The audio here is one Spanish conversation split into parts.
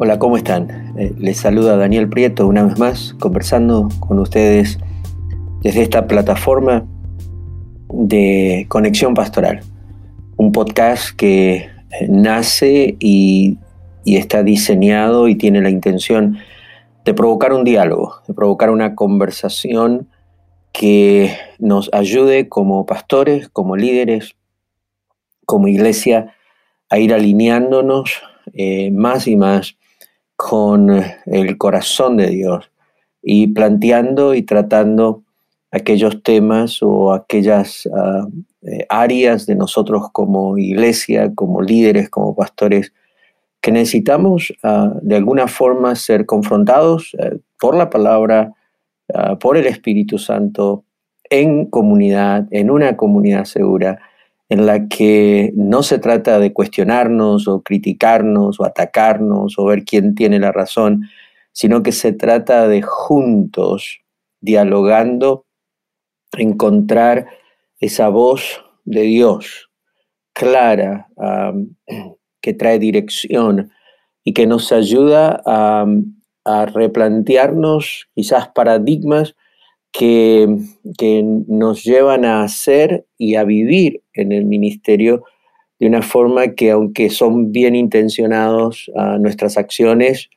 Hola, ¿cómo están? Eh, les saluda Daniel Prieto una vez más, conversando con ustedes desde esta plataforma de Conexión Pastoral, un podcast que eh, nace y, y está diseñado y tiene la intención de provocar un diálogo, de provocar una conversación que nos ayude como pastores, como líderes, como iglesia, a ir alineándonos eh, más y más con el corazón de Dios y planteando y tratando aquellos temas o aquellas ah, eh, áreas de nosotros como iglesia, como líderes, como pastores, que necesitamos ah, de alguna forma ser confrontados eh, por la palabra, ah, por el Espíritu Santo, en comunidad, en una comunidad segura, en la que no se trata de cuestionarnos o criticarnos o atacarnos o ver quién tiene la razón, sino que se trata de juntos, dialogando, encontrar esa voz de Dios clara, que trae dirección y que nos ayuda a, a replantearnos quizás paradigmas que, nos llevan a hacer y a vivir en el ministerio de una forma que aunque son bien intencionados a nuestras acciones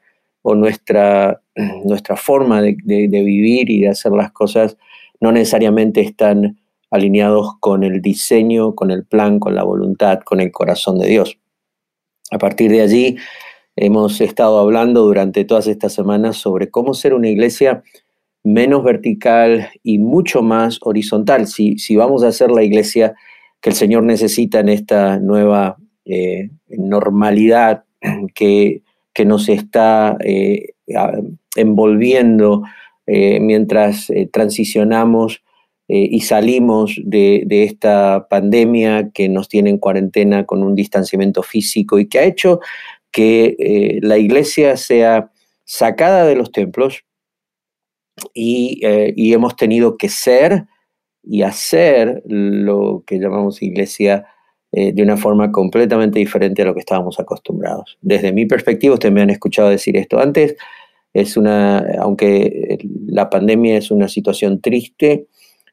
o nuestra, nuestra forma de, vivir y de hacer las cosas, no necesariamente están alineados con el diseño, con el plan, con la voluntad, con el corazón de Dios. A partir de allí, hemos estado hablando durante todas estas semanas sobre cómo ser una iglesia menos vertical y mucho más horizontal. Si, si vamos a hacer la iglesia que el Señor necesita en esta nueva eh, normalidad que, que, nos está eh, envolviendo eh, mientras transicionamos y salimos de, de, esta pandemia que nos tiene en cuarentena con un distanciamiento físico y que ha hecho que la iglesia sea sacada de los templos, eh, y, hemos tenido que ser y hacer lo que llamamos iglesia eh, de una forma completamente diferente a lo que estábamos acostumbrados. Desde mi perspectiva, ustedes me han escuchado decir esto antes, es una, aunque la pandemia es una situación triste,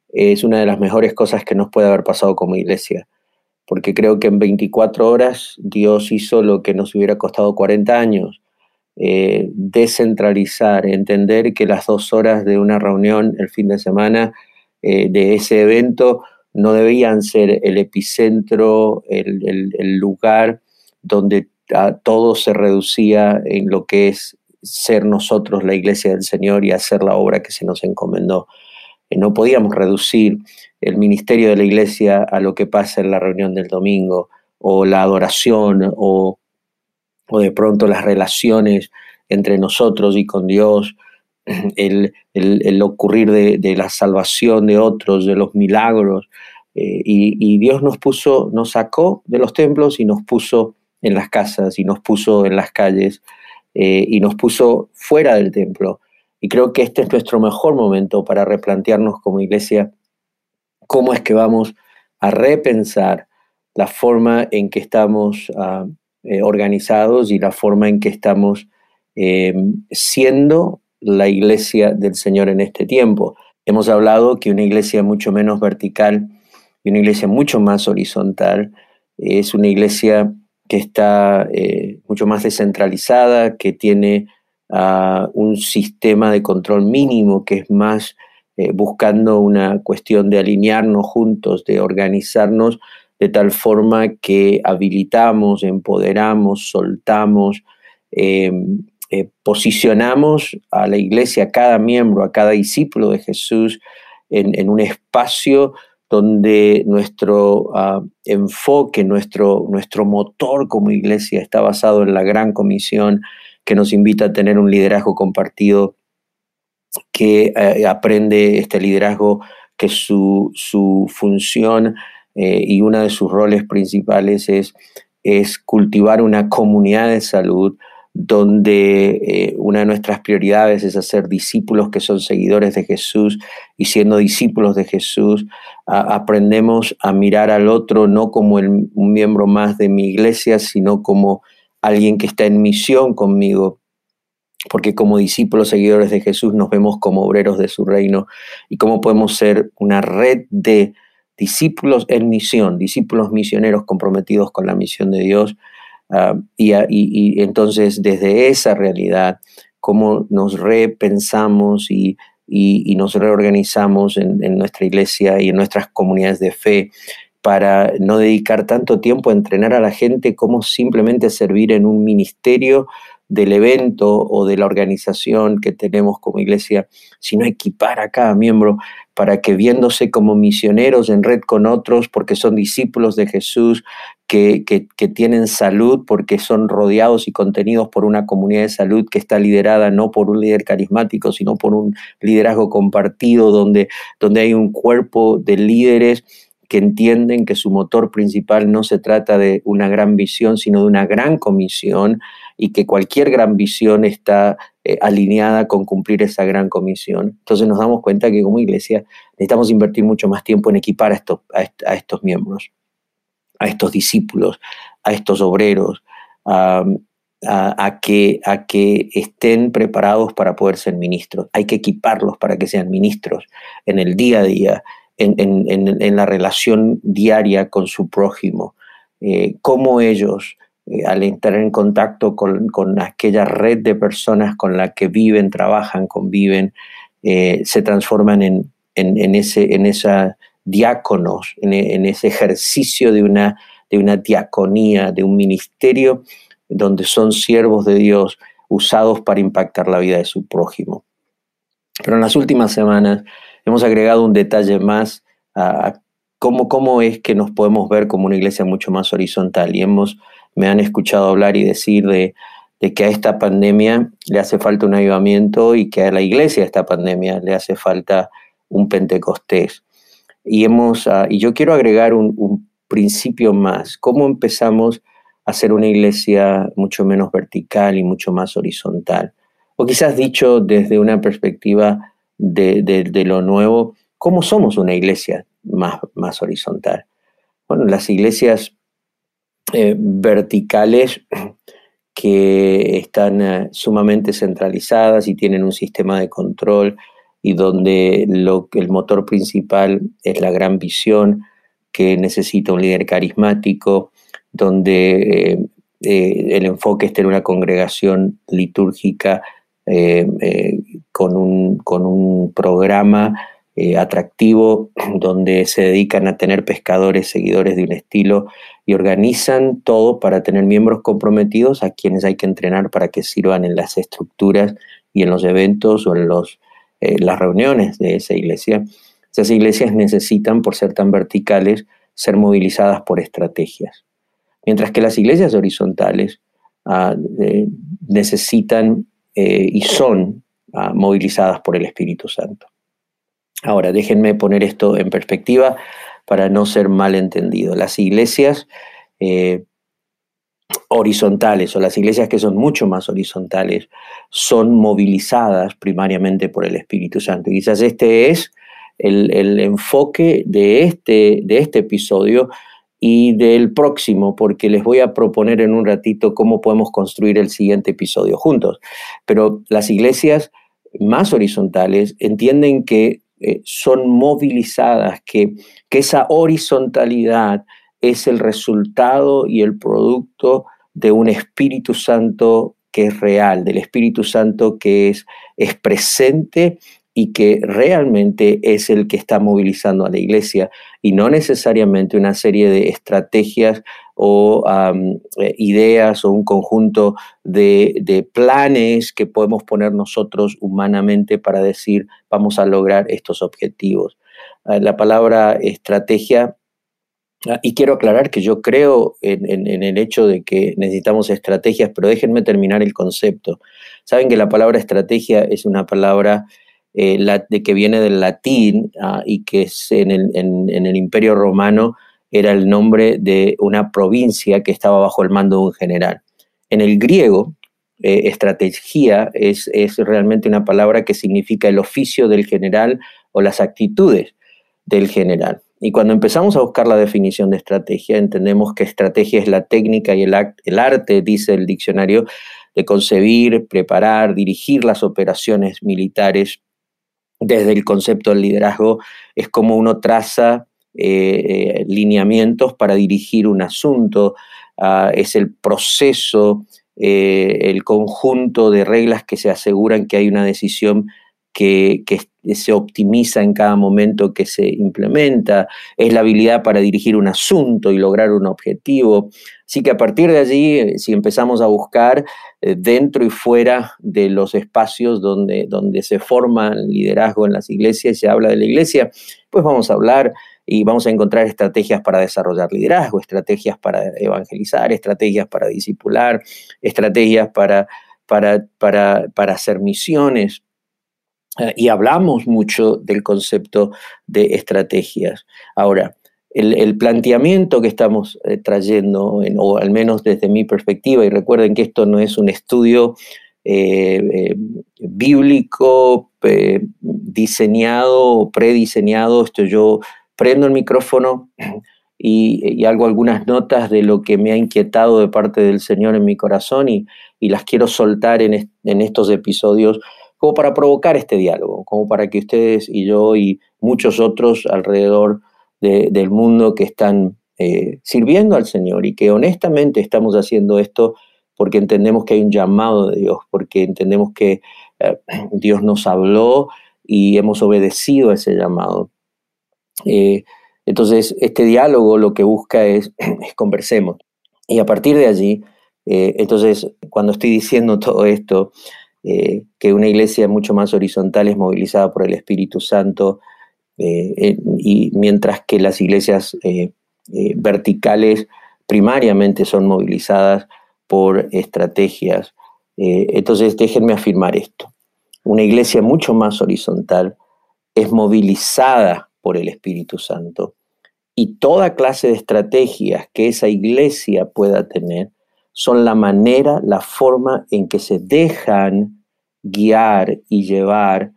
es una de las mejores cosas que nos puede haber pasado como iglesia, porque creo que en 24 horas Dios hizo lo que nos hubiera costado 40 años eh, descentralizar, entender que las dos horas de una reunión el fin de semana eh, de ese evento no debían ser el epicentro, el, lugar donde todo se reducía en lo que es ser nosotros la iglesia del Señor y hacer la obra que se nos encomendó. Eh, no podíamos reducir el ministerio de la iglesia a lo que pasa en la reunión del domingo o la adoración o o de pronto las relaciones entre nosotros y con Dios, el, ocurrir de, la salvación de otros, de los milagros. Eh, y, Dios nos puso, nos sacó de los templos y nos puso en las casas y nos puso en las calles eh, y nos puso fuera del templo. Y creo que este es nuestro mejor momento para replantearnos como iglesia cómo es que vamos a repensar la forma en que estamos ah, eh, organizados y la forma en que estamos siendo la iglesia del Señor en este tiempo. Hemos hablado que una iglesia mucho menos vertical y una iglesia mucho más horizontal es una iglesia que está eh, mucho más descentralizada, que tiene ah, un sistema de control mínimo, que es más buscando una cuestión de alinearnos juntos, de organizarnos de tal forma que habilitamos, empoderamos, soltamos, em, eh, posicionamos a la iglesia, a cada miembro, a cada discípulo de Jesús en, un espacio donde nuestro ah, enfoque, nuestro, nuestro motor como iglesia está basado en la gran comisión que nos invita a tener un liderazgo compartido que eh, aprende este liderazgo que su, su función eh, y uno de sus roles principales es, es cultivar una comunidad de salud donde eh, una de nuestras prioridades es hacer discípulos que son seguidores de Jesús y siendo discípulos de Jesús aprendemos a mirar al otro no como un miembro más de mi iglesia, sino como alguien que está en misión conmigo porque como discípulos seguidores de Jesús nos vemos como obreros de su reino y cómo podemos ser una red de discípulos en misión, discípulos misioneros comprometidos con la misión de Dios. Ah, y, entonces desde esa realidad, cómo nos repensamos y, nos reorganizamos en, en nuestra iglesia y en nuestras comunidades de fe para no dedicar tanto tiempo a entrenar a la gente como simplemente servir en un ministerio del evento o de la organización que tenemos como iglesia, sino equipar a cada miembro para que viéndose como misioneros en red con otros, porque son discípulos de Jesús, que, tienen salud, porque son rodeados y contenidos por una comunidad de salud que está liderada no por un líder carismático, sino por un liderazgo compartido, donde, donde hay un cuerpo de líderes que entienden que su motor principal no se trata de una gran visión, sino de una gran comisión y que cualquier gran visión está eh, alineada con cumplir esa gran comisión. Entonces nos damos cuenta que como iglesia necesitamos invertir mucho más tiempo en equipar a a, estos miembros, a estos discípulos, a estos obreros, a, que, a que estén preparados para poder ser ministros. Hay que equiparlos para que sean ministros en el día a día, en, la relación diaria con su prójimo, eh, cómo ellos, eh, al entrar en contacto con, aquella red de personas con la que viven, trabajan, conviven, eh, se transforman en, ese, en esa diáconos, en, ese ejercicio de una, de una diaconía, de un ministerio donde son siervos de Dios usados para impactar la vida de su prójimo. Pero en las últimas semanas hemos agregado un detalle más a, cómo, cómo es que nos podemos ver como una iglesia mucho más horizontal. Y hemos, me han escuchado hablar y decir de, que a esta pandemia le hace falta un avivamiento y que a la iglesia a esta pandemia le hace falta un Pentecostés. Y, hemos, ah, y yo quiero agregar un, principio más. ¿Cómo empezamos a ser una iglesia mucho menos vertical y mucho más horizontal? O quizás dicho desde una perspectiva de, lo nuevo, ¿cómo somos una iglesia más, más horizontal? Bueno, las iglesias eh, verticales que están eh, sumamente centralizadas y tienen un sistema de control y donde lo, el motor principal es la gran visión que necesita un líder carismático, donde eh, el enfoque está en una congregación litúrgica eh, eh, con, un, con, un, programa eh, atractivo donde se dedican a tener pescadores, seguidores de un estilo y organizan todo para tener miembros comprometidos a quienes hay que entrenar para que sirvan en las estructuras y en los eventos o en los, las reuniones de esa iglesia. Esas iglesias necesitan, por ser tan verticales, ser movilizadas por estrategias. Mientras que las iglesias horizontales ah, necesitan eh, y son ah, movilizadas por el Espíritu Santo. Ahora, déjenme poner esto en perspectiva para no ser malentendido. Las iglesias eh, horizontales o las iglesias que son mucho más horizontales son movilizadas primariamente por el Espíritu Santo. Y quizás este es el, el enfoque de este, de este episodio y del próximo, porque les voy a proponer en un ratito cómo podemos construir el siguiente episodio juntos. Pero las iglesias más horizontales entienden que eh, son movilizadas, que, que esa horizontalidad es el resultado y el producto de un Espíritu Santo que es real, del Espíritu Santo que es, es presente y que realmente es el que está movilizando a la iglesia y no necesariamente una serie de estrategias o eh, ideas o un conjunto de, planes que podemos poner nosotros humanamente para decir vamos a lograr estos objetivos. Ah, la palabra estrategia y quiero aclarar que yo creo en, el hecho de que necesitamos estrategias, pero déjenme terminar el concepto. Saben que la palabra estrategia es una palabra eh, de que viene del latín ah, y que es en el, Imperio Romano era el nombre de una provincia que estaba bajo el mando de un general. En el griego, eh, estrategia es, es realmente una palabra que significa el oficio del general o las actitudes del general. Y cuando empezamos a buscar la definición de estrategia, entendemos que estrategia es la técnica y el, arte, dice el diccionario, de concebir, preparar, dirigir las operaciones militares. Desde el concepto del liderazgo, es como uno traza eh, lineamientos para dirigir un asunto, ah, es el proceso, eh, el conjunto de reglas que se aseguran que hay una decisión que, se optimiza en cada momento que se implementa, es la habilidad para dirigir un asunto y lograr un objetivo. Así que a partir de allí, eh, si empezamos a buscar eh, dentro y fuera de los espacios donde, donde se forma el liderazgo en las iglesias y se habla de la iglesia, pues vamos a hablar y vamos a encontrar estrategias para desarrollar liderazgo, estrategias para evangelizar, estrategias para discipular, estrategias para, para, para, para hacer misiones. Eh, y hablamos mucho del concepto de estrategias. Ahora, el, planteamiento que estamos eh, trayendo, o al menos desde mi perspectiva, y recuerden que esto no es un estudio eh, bíblico diseñado o prediseñado, esto yo prendo el micrófono y, hago algunas notas de lo que me ha inquietado de parte del Señor en mi corazón y, las quiero soltar en estos episodios como para provocar este diálogo, como para que ustedes y yo y muchos otros alrededor del mundo que están eh, sirviendo al Señor y que honestamente estamos haciendo esto porque entendemos que hay un llamado de Dios, porque entendemos que eh, Dios nos habló y hemos obedecido a ese llamado. Eh, entonces, este diálogo lo que busca es, es conversemos. Y a partir de allí, entonces, cuando estoy diciendo todo esto, eh, que una iglesia mucho más horizontal es movilizada por el Espíritu Santo, eh, y mientras que las iglesias eh, verticales primariamente son movilizadas por estrategias. entonces, déjenme afirmar esto. Una iglesia mucho más horizontal es movilizada por el Espíritu Santo y toda clase de estrategias que esa iglesia pueda tener son la manera, la forma en que se dejan guiar y llevar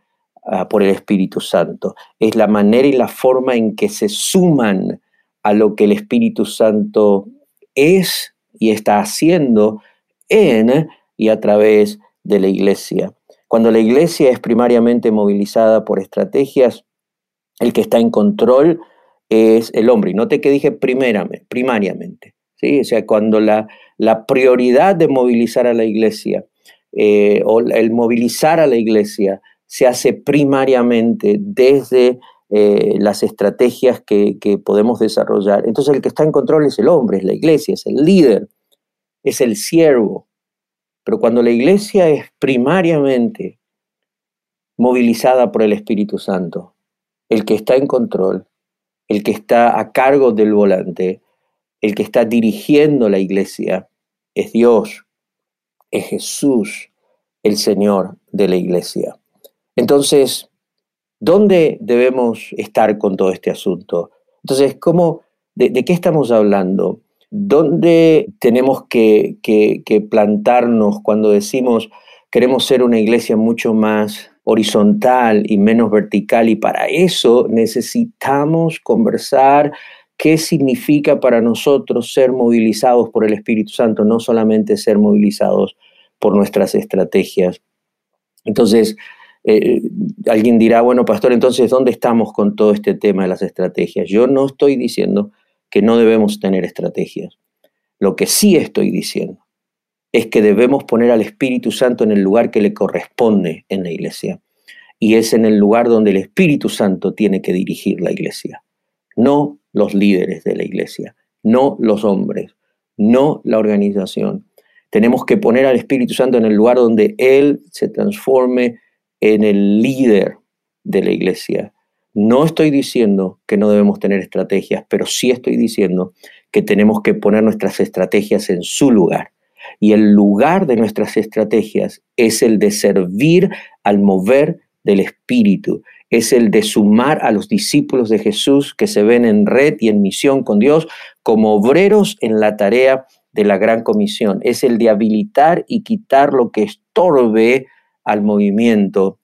ah, por el Espíritu Santo. Es la manera y la forma en que se suman a lo que el Espíritu Santo es y está haciendo en y a través de la iglesia. Cuando la iglesia es primariamente movilizada por estrategias, el que está en control es el hombre. Y note que dije primariamente. O sea, cuando la, la prioridad de movilizar a la iglesia eh, o el movilizar a la iglesia se hace primariamente desde eh, las estrategias que, que, podemos desarrollar. Entonces el que está en control es el hombre, es la iglesia, es el líder, es el siervo. Pero cuando la iglesia es primariamente movilizada por el Espíritu Santo, el que está en control, el que está a cargo del volante, el que está dirigiendo la iglesia es Dios, es Jesús, el Señor de la iglesia. Entonces, ¿dónde debemos estar con todo este asunto? Entonces, ¿cómo, de, qué estamos hablando? ¿Dónde tenemos que, que plantarnos cuando decimos queremos ser una iglesia mucho más horizontal y menos vertical? Y para eso necesitamos conversar qué significa para nosotros ser movilizados por el Espíritu Santo, no solamente ser movilizados por nuestras estrategias. Entonces, eh, alguien dirá, bueno, pastor, entonces, ¿dónde estamos con todo este tema de las estrategias? Yo no estoy diciendo que no debemos tener estrategias. Lo que sí estoy diciendo es que debemos poner al Espíritu Santo en el lugar que le corresponde en la iglesia. Y es en el lugar donde el Espíritu Santo tiene que dirigir la iglesia, no los líderes de la iglesia, no los hombres, no la organización. Tenemos que poner al Espíritu Santo en el lugar donde Él se transforme en el líder de la iglesia. No estoy diciendo que no debemos tener estrategias, pero sí estoy diciendo que tenemos que poner nuestras estrategias en su lugar. Y el lugar de nuestras estrategias es el de servir al mover del Espíritu es el de sumar a los discípulos de Jesús que se ven en red y en misión con Dios como obreros en la tarea de la gran comisión. Es el de habilitar y quitar lo que estorbe al movimiento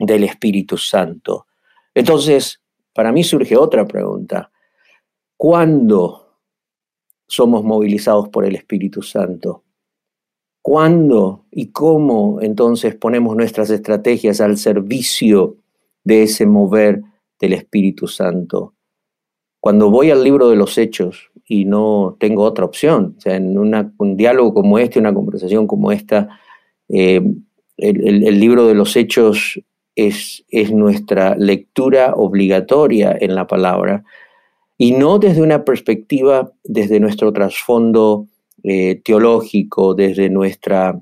del Espíritu Santo. Entonces, para mí surge otra pregunta. ¿Cuándo somos movilizados por el Espíritu Santo? ¿Cuándo y cómo entonces ponemos nuestras estrategias al servicio de ese mover del Espíritu Santo? Cuando voy al libro de los hechos y no tengo otra opción, o sea, en un diálogo como este, una conversación como esta, eh, el, libro de los hechos es, es nuestra lectura obligatoria en la palabra y no desde una perspectiva, desde nuestro trasfondo eh, teológico, desde nuestra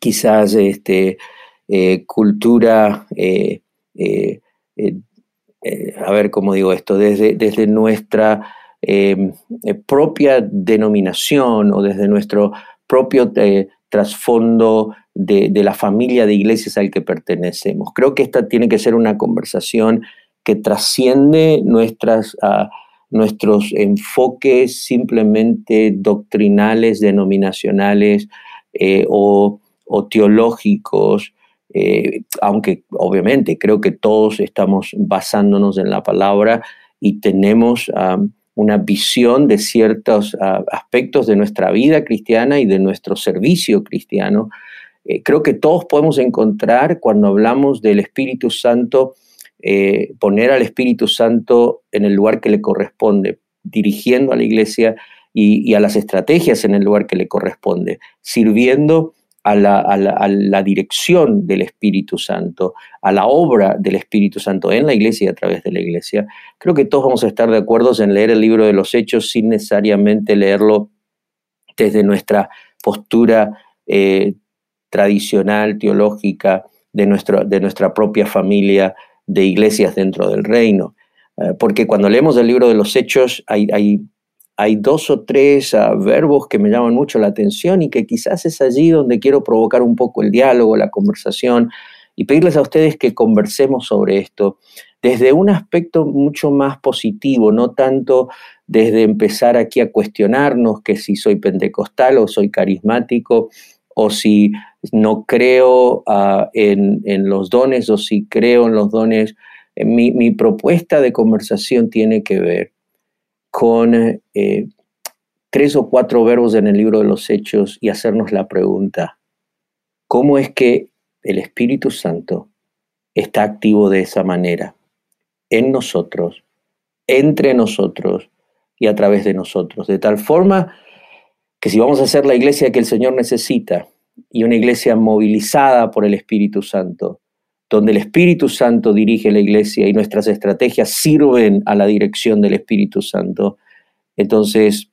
quizás este, eh, cultura, a ver cómo digo esto, desde, nuestra propia denominación o desde nuestro propio trasfondo de, la familia de iglesias al que pertenecemos. Creo que esta tiene que ser una conversación que trasciende nuestras... Nuestros enfoques simplemente doctrinales, denominacionales eh, o, teológicos, eh, aunque obviamente creo que todos estamos basándonos en la palabra y tenemos una visión de ciertos aspectos de nuestra vida cristiana y de nuestro servicio cristiano. Eh, creo que todos podemos encontrar cuando hablamos del Espíritu Santo eh, poner al Espíritu Santo en el lugar que le corresponde, dirigiendo a la iglesia y, a las estrategias en el lugar que le corresponde, sirviendo a la, dirección del Espíritu Santo, a la obra del Espíritu Santo en la iglesia y a través de la iglesia. Creo que todos vamos a estar de acuerdo en leer el libro de los Hechos sin necesariamente leerlo desde nuestra postura eh, tradicional, teológica, de, de nuestra propia familia de iglesias dentro del reino. Eh, porque cuando leemos el libro de los Hechos hay, hay, hay dos o tres ah, verbos que me llaman mucho la atención y que quizás es allí donde quiero provocar un poco el diálogo, la conversación y pedirles a ustedes que conversemos sobre esto desde un aspecto mucho más positivo, no tanto desde empezar aquí a cuestionarnos que si soy pentecostal o soy carismático o si no creo ah, en, los dones o si creo en los dones. Eh, mi, propuesta de conversación tiene que ver con eh, tres o cuatro verbos en el libro de los Hechos y hacernos la pregunta, ¿cómo es que el Espíritu Santo está activo de esa manera en nosotros, entre nosotros y a través de nosotros? De tal forma que si vamos a ser la iglesia que el Señor necesita y una iglesia movilizada por el Espíritu Santo, donde el Espíritu Santo dirige la iglesia y nuestras estrategias sirven a la dirección del Espíritu Santo, entonces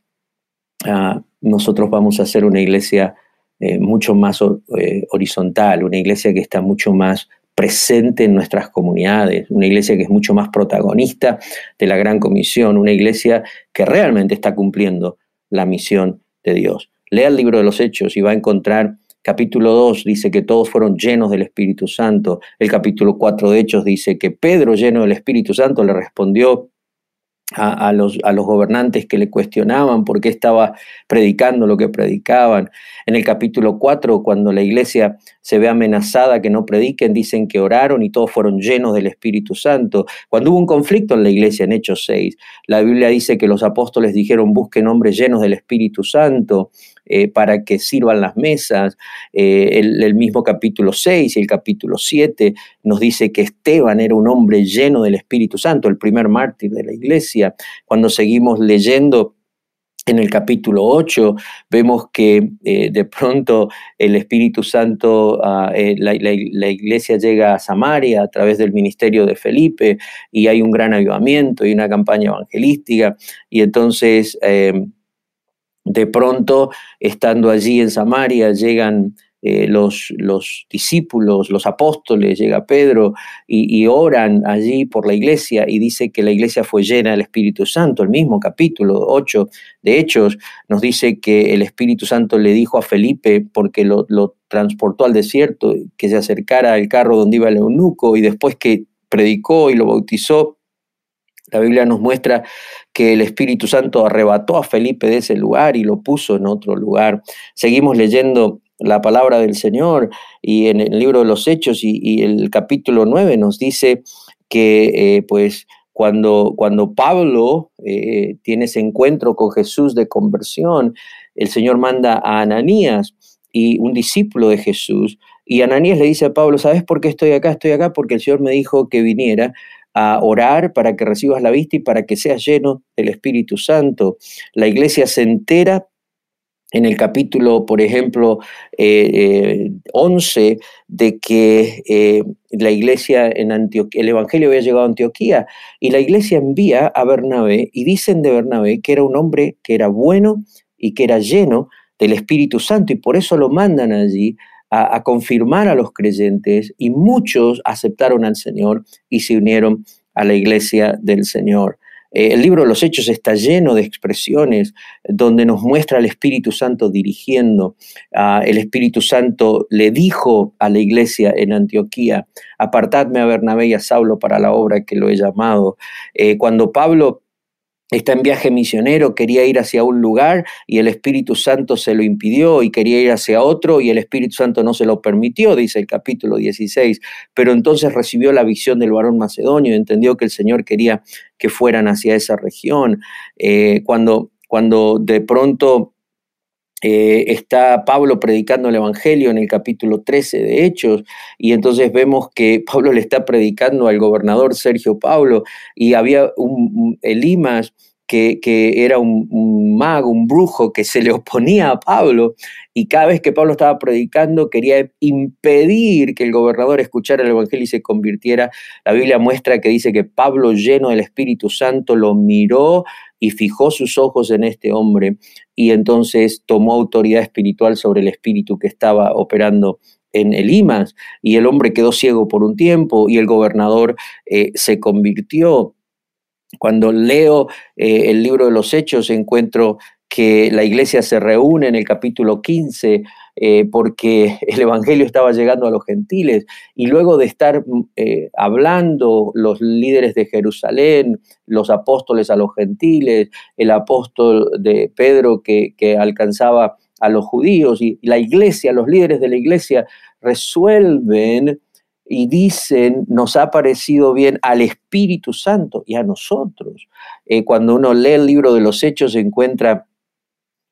ah, nosotros vamos a ser una iglesia eh, mucho más eh, horizontal, una iglesia que está mucho más presente en nuestras comunidades, una iglesia que es mucho más protagonista de la gran comisión, una iglesia que realmente está cumpliendo la misión de Dios. Lea el libro de los Hechos y va a encontrar capítulo 2 dice que todos fueron llenos del Espíritu Santo. El capítulo 4 de Hechos dice que Pedro, lleno del Espíritu Santo, le respondió a, los, a, los, gobernantes que le cuestionaban por qué estaba predicando lo que predicaban. En el capítulo 4, cuando la iglesia se ve amenazada que no prediquen, dicen que oraron y todos fueron llenos del Espíritu Santo. Cuando hubo un conflicto en la iglesia, en Hechos 6, la Biblia dice que los apóstoles dijeron busquen hombres llenos del Espíritu Santo. Eh, para que sirvan las mesas. Eh, el, mismo capítulo 6 y el capítulo 7 nos dice que Esteban era un hombre lleno del Espíritu Santo, el primer mártir de la iglesia. Cuando seguimos leyendo en el capítulo 8 vemos que eh, de pronto el Espíritu Santo, ah, la, iglesia llega a Samaria a través del ministerio de Felipe y hay un gran avivamiento y una campaña evangelística. Y entonces de pronto, estando allí en Samaria, llegan eh, los, los, discípulos, los apóstoles, llega Pedro y, oran allí por la iglesia y dice que la iglesia fue llena del Espíritu Santo. El mismo capítulo 8 de Hechos nos dice que el Espíritu Santo le dijo a Felipe, porque lo, lo transportó al desierto, que se acercara al carro donde iba el eunuco y después que predicó y lo bautizó, la Biblia nos muestra que el Espíritu Santo arrebató a Felipe de ese lugar y lo puso en otro lugar. Seguimos leyendo la palabra del Señor y en el libro de los Hechos y, el capítulo 9 nos dice que eh, pues cuando, cuando Pablo eh, tiene ese encuentro con Jesús de conversión, el Señor manda a Ananías y un discípulo de Jesús. Y Ananías le dice a Pablo, ¿sabes por qué estoy acá? Estoy acá porque el Señor me dijo que viniera a orar para que recibas la vista y para que seas lleno del Espíritu Santo. La iglesia se entera en el capítulo, por ejemplo, 11, eh, eh, de que eh, la iglesia en Antioquía, el Evangelio había llegado a Antioquía, y la iglesia envía a Bernabé, y dicen de Bernabé que era un hombre que era bueno y que era lleno del Espíritu Santo, y por eso lo mandan allí a, confirmar a los creyentes, y muchos aceptaron al Señor y se unieron a la iglesia del Señor. Eh, el libro de los Hechos está lleno de expresiones donde nos muestra al Espíritu Santo dirigiendo. Ah, el Espíritu Santo le dijo a la iglesia en Antioquía, apartadme a Bernabé y a Saulo para la obra que lo he llamado. Eh, cuando Pablo está en viaje misionero, quería ir hacia un lugar y el Espíritu Santo se lo impidió y quería ir hacia otro y el Espíritu Santo no se lo permitió, dice el capítulo 16, pero entonces recibió la visión del varón macedonio y entendió que el Señor quería que fueran hacia esa región. Eh, cuando, cuando de pronto eh, está Pablo predicando el Evangelio en el capítulo 13 de Hechos, y entonces vemos que Pablo le está predicando al gobernador Sergio Pablo, y había un, Elimas que, era un, mago, un brujo que se le oponía a Pablo, y cada vez que Pablo estaba predicando quería impedir que el gobernador escuchara el Evangelio y se convirtiera. La Biblia muestra que dice que Pablo, lleno del Espíritu Santo, lo miró y fijó sus ojos en este hombre y entonces tomó autoridad espiritual sobre el espíritu que estaba operando en el IMAS y el hombre quedó ciego por un tiempo y el gobernador eh, se convirtió. Cuando leo eh, el libro de los Hechos encuentro que la iglesia se reúne en el capítulo 15 eh, porque el Evangelio estaba llegando a los gentiles. Y luego de estar mm, eh, hablando los líderes de Jerusalén, los apóstoles a los gentiles, el apóstol de Pedro que, alcanzaba a los judíos y la iglesia, los líderes de la iglesia resuelven y dicen, nos ha parecido bien al Espíritu Santo y a nosotros. Eh, cuando uno lee el libro de los Hechos se encuentra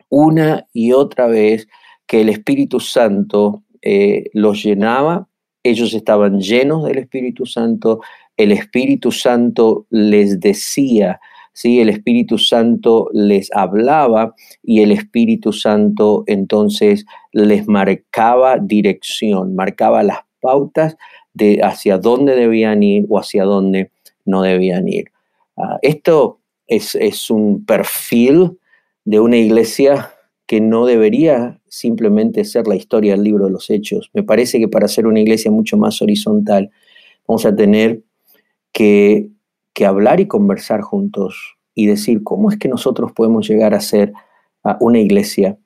una y otra vez que el Espíritu Santo eh, los llenaba, ellos estaban llenos del Espíritu Santo, el Espíritu Santo les decía, ¿sí? el Espíritu Santo les hablaba y el Espíritu Santo entonces les marcaba dirección, marcaba las pautas de hacia dónde debían ir o hacia dónde no debían ir. Ah, esto es, es un perfil de una iglesia que no debería simplemente ser la historia del libro de los hechos. Me parece que para ser una iglesia mucho más horizontal vamos a tener que, hablar y conversar juntos y decir cómo es que nosotros podemos llegar a ser una iglesia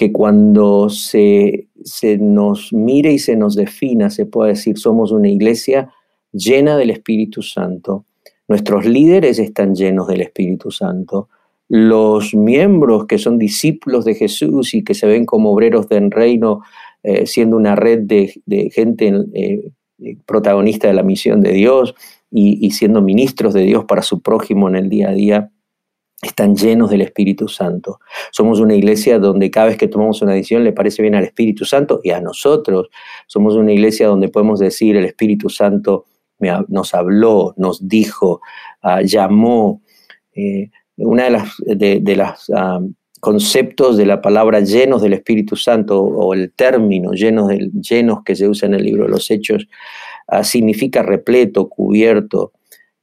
que cuando se, se nos mire y se nos defina, se pueda decir, somos una iglesia llena del Espíritu Santo. Nuestros líderes están llenos del Espíritu Santo los miembros que son discípulos de Jesús y que se ven como obreros del reino, eh, siendo una red de, gente eh, protagonista de la misión de Dios y, siendo ministros de Dios para su prójimo en el día a día, están llenos del Espíritu Santo. Somos una iglesia donde cada vez que tomamos una decisión le parece bien al Espíritu Santo y a nosotros. Somos una iglesia donde podemos decir el Espíritu Santo nos habló, nos dijo, ah, llamó. Eh, una de las, de, las conceptos de la palabra llenos del Espíritu Santo o el término llenos, llenos que se usa en el libro de los Hechos ah, significa repleto, cubierto,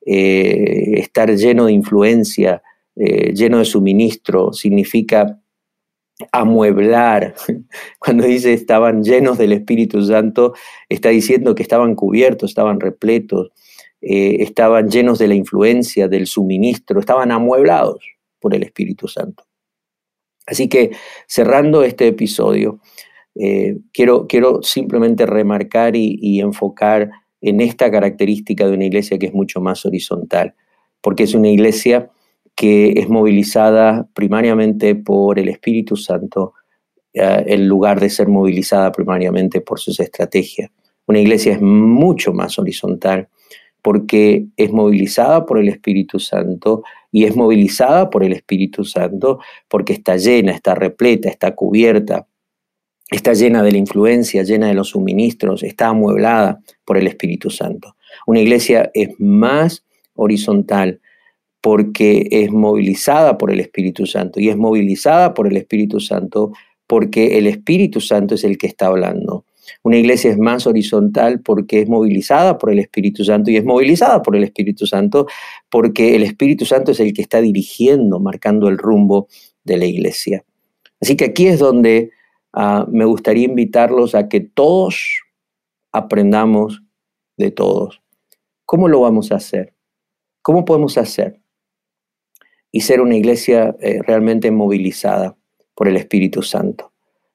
eh, estar lleno de influencia, eh, lleno de suministro, significa amueblar. Cuando dice estaban llenos del Espíritu Santo, está diciendo que estaban cubiertos, estaban repletos. Eh, estaban llenos de la influencia, del suministro, estaban amueblados por el Espíritu Santo. Así que cerrando este episodio, eh, quiero, quiero, simplemente remarcar y, enfocar en esta característica de una iglesia que es mucho más horizontal, porque es una iglesia que es movilizada primariamente por el Espíritu Santo eh, en lugar de ser movilizada primariamente por sus estrategias. Una iglesia es mucho más horizontal porque es movilizada por el Espíritu Santo y es movilizada por el Espíritu Santo porque está llena, está repleta, está cubierta, está llena de la influencia, llena de los suministros, está amueblada por el Espíritu Santo. Una iglesia es más horizontal porque es movilizada por el Espíritu Santo y es movilizada por el Espíritu Santo porque el Espíritu Santo es el que está hablando. Una iglesia es más horizontal porque es movilizada por el Espíritu Santo y es movilizada por el Espíritu Santo porque el Espíritu Santo es el que está dirigiendo, marcando el rumbo de la iglesia. Así que aquí es donde ah, me gustaría invitarlos a que todos aprendamos de todos. ¿Cómo lo vamos a hacer? ¿Cómo podemos hacer? Y ser una iglesia eh, realmente movilizada por el Espíritu Santo.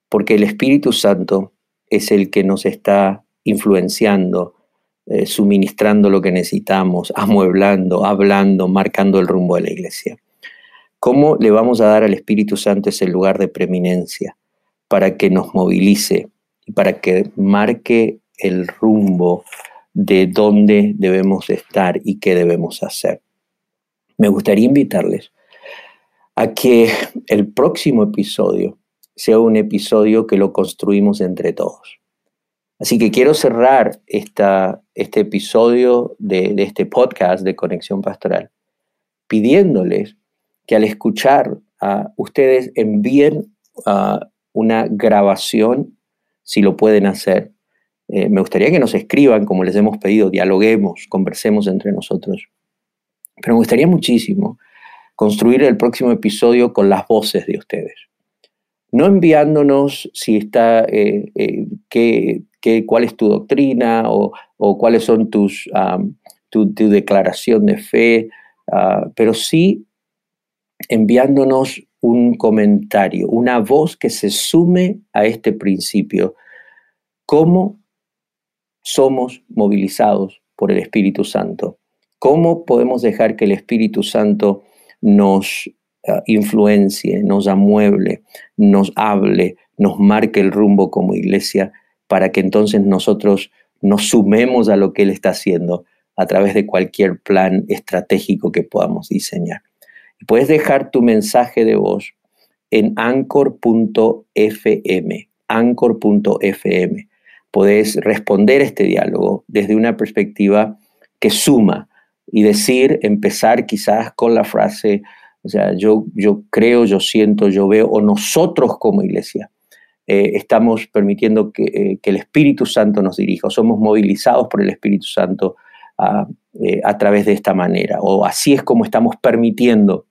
Porque el Espíritu Santo es el que nos está influenciando, eh, suministrando lo que necesitamos, amueblando, hablando, marcando el rumbo de la iglesia. ¿Cómo le vamos a dar al Espíritu Santo ese lugar de preeminencia para que nos movilice y para que marque el rumbo de dónde debemos estar y qué debemos hacer? Me gustaría invitarles a que el próximo episodio sea un episodio que lo construimos entre todos. Así que quiero cerrar esta, este episodio de, este podcast de Conexión Pastoral pidiéndoles que al escuchar a ustedes envíen una grabación, si lo pueden hacer. Eh, me gustaría que nos escriban, como les hemos pedido, dialoguemos, conversemos entre nosotros. Pero me gustaría muchísimo construir el próximo episodio con las voces de ustedes no enviándonos si está, eh, eh, cuál es tu doctrina o, cuáles son tus, tu, declaración de fe, ah, pero sí enviándonos un comentario, una voz que se sume a este principio. ¿Cómo somos movilizados por el Espíritu Santo? ¿Cómo podemos dejar que el Espíritu Santo nos eh, influencie, nos amueble, nos hable, nos marque el rumbo como iglesia, para que entonces nosotros nos sumemos a lo que Él está haciendo a través de cualquier plan estratégico que podamos diseñar. puedes dejar tu mensaje de voz en anchor.fm, anchor.fm. Puedes responder este diálogo desde una perspectiva que suma y decir, empezar quizás con la frase, o sea, yo, yo creo, yo siento, yo veo, o nosotros como iglesia eh, estamos permitiendo que, eh, que, el Espíritu Santo nos dirija, o somos movilizados por el Espíritu Santo a, eh, a través de esta manera, o así es como estamos permitiendo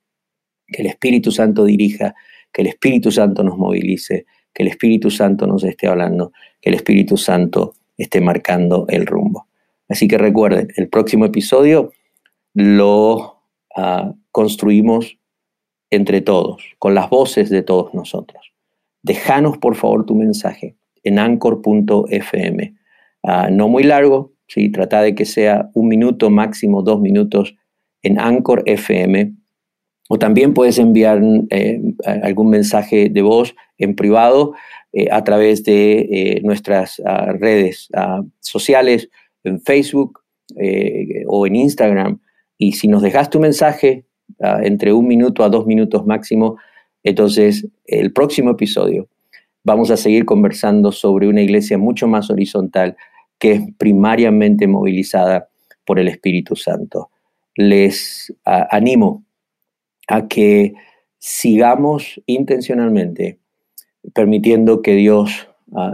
que el Espíritu Santo dirija, que el Espíritu Santo nos movilice, que el Espíritu Santo nos esté hablando, que el Espíritu Santo esté marcando el rumbo. Así que recuerden, el próximo episodio lo uh, construimos entre todos, con las voces de todos nosotros. Déjanos por favor tu mensaje en anchor.fm. Ah, no muy largo, ¿sí? trata de que sea un minuto, máximo dos minutos en Anchor FM. O también puedes enviar eh, algún mensaje de voz en privado eh, a través de eh, nuestras ah, redes ah, sociales, en Facebook o en Instagram. Y si nos dejas tu mensaje, entre un minuto a dos minutos máximo. Entonces, el próximo episodio vamos a seguir conversando sobre una iglesia mucho más horizontal que es primariamente movilizada por el Espíritu Santo. Les animo a que sigamos intencionalmente permitiendo que Dios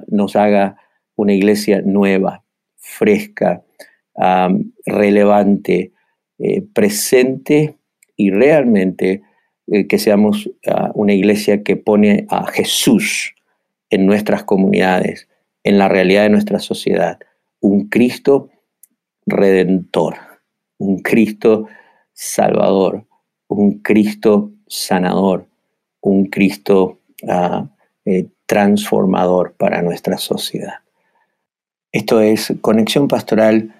nos haga una iglesia nueva, fresca, relevante, eh, presente y realmente eh, que seamos ah, una iglesia que pone a Jesús en nuestras comunidades, en la realidad de nuestra sociedad, un Cristo redentor, un Cristo salvador, un Cristo sanador, un Cristo ah, eh, transformador para nuestra sociedad. Esto es Conexión Pastoral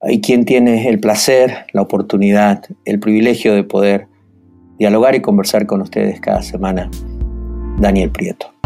hay quien tiene el placer, la oportunidad, el privilegio de poder dialogar y conversar con ustedes cada semana. Daniel Prieto.